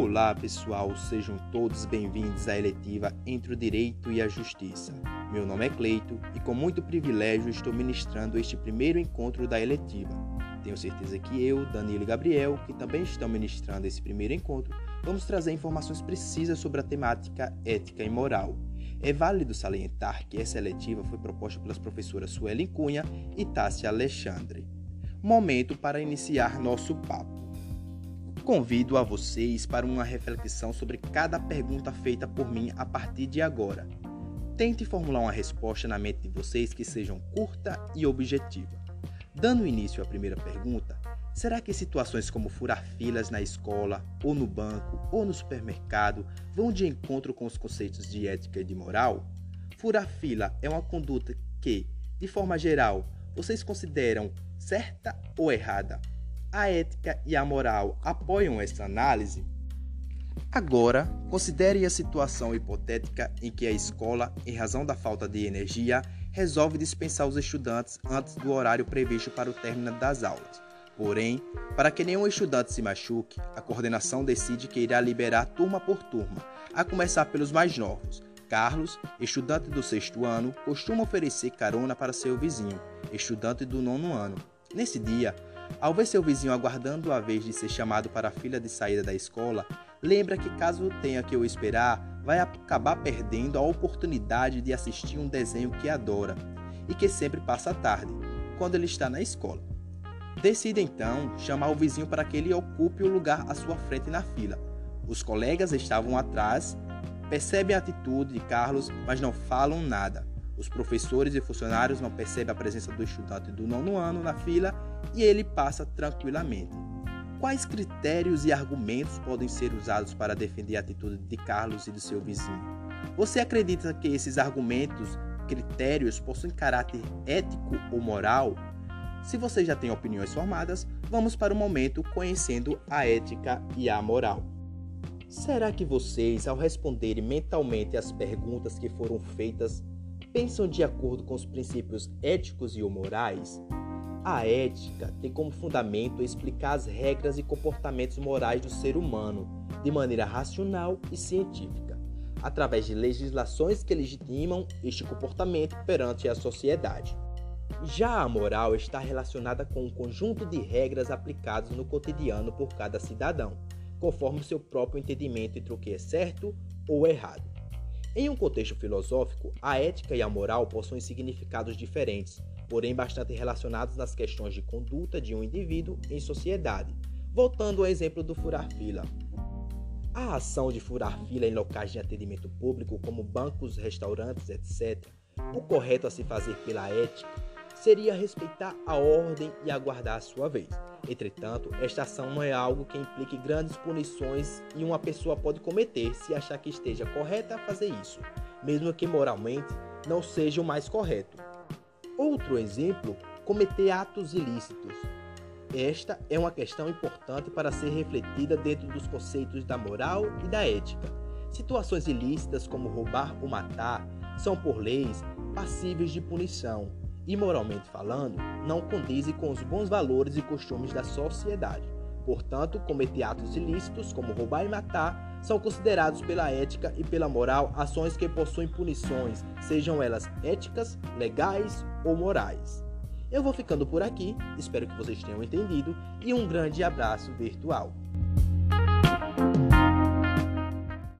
Olá pessoal, sejam todos bem-vindos à eletiva Entre o Direito e a Justiça. Meu nome é Cleito e com muito privilégio estou ministrando este primeiro encontro da eletiva. Tenho certeza que eu, Danilo e Gabriel, que também estão ministrando esse primeiro encontro, vamos trazer informações precisas sobre a temática ética e moral. É válido salientar que essa eletiva foi proposta pelas professoras Suelen Cunha e Tássia Alexandre. Momento para iniciar nosso papo. Convido a vocês para uma reflexão sobre cada pergunta feita por mim a partir de agora. Tente formular uma resposta na mente de vocês que sejam curta e objetiva. Dando início à primeira pergunta, será que situações como furar filas na escola, ou no banco, ou no supermercado vão de encontro com os conceitos de ética e de moral? Furar fila é uma conduta que, de forma geral, vocês consideram certa ou errada? A ética e a moral apoiam essa análise? Agora, considere a situação hipotética em que a escola, em razão da falta de energia, resolve dispensar os estudantes antes do horário previsto para o término das aulas. Porém, para que nenhum estudante se machuque, a coordenação decide que irá liberar turma por turma, a começar pelos mais novos. Carlos, estudante do sexto ano, costuma oferecer carona para seu vizinho, estudante do nono ano. Nesse dia, ao ver seu vizinho aguardando a vez de ser chamado para a fila de saída da escola, lembra que caso tenha que o esperar, vai acabar perdendo a oportunidade de assistir um desenho que adora e que sempre passa tarde, quando ele está na escola. Decide então chamar o vizinho para que ele ocupe o lugar à sua frente na fila. Os colegas estavam atrás, percebem a atitude de Carlos, mas não falam nada. Os professores e funcionários não percebem a presença do estudante do nono ano na fila e ele passa tranquilamente. Quais critérios e argumentos podem ser usados para defender a atitude de Carlos e do seu vizinho? Você acredita que esses argumentos, critérios possuem caráter ético ou moral? Se você já tem opiniões formadas, vamos para o momento conhecendo a ética e a moral. Será que vocês, ao responderem mentalmente as perguntas que foram feitas, pensam de acordo com os princípios éticos e morais? A ética tem como fundamento explicar as regras e comportamentos morais do ser humano de maneira racional e científica, através de legislações que legitimam este comportamento perante a sociedade. Já a moral está relacionada com um conjunto de regras aplicadas no cotidiano por cada cidadão, conforme seu próprio entendimento entre o que é certo ou errado. Em um contexto filosófico, a ética e a moral possuem significados diferentes, porém bastante relacionados nas questões de conduta de um indivíduo em sociedade. Voltando ao exemplo do furar fila. A ação de furar fila em locais de atendimento público, como bancos, restaurantes, etc., o correto a se fazer pela ética seria respeitar a ordem e aguardar a sua vez. Entretanto, esta ação não é algo que implique grandes punições e uma pessoa pode cometer se achar que esteja correta a fazer isso, mesmo que moralmente não seja o mais correto. Outro exemplo, cometer atos ilícitos. Esta é uma questão importante para ser refletida dentro dos conceitos da moral e da ética. Situações ilícitas como roubar ou matar são, por leis, passíveis de punição e, moralmente falando, não condizem com os bons valores e costumes da sociedade. Portanto, cometer atos ilícitos, como roubar e matar, são considerados pela ética e pela moral ações que possuem punições, sejam elas éticas, legais ou morais. Eu vou ficando por aqui, espero que vocês tenham entendido e um grande abraço virtual.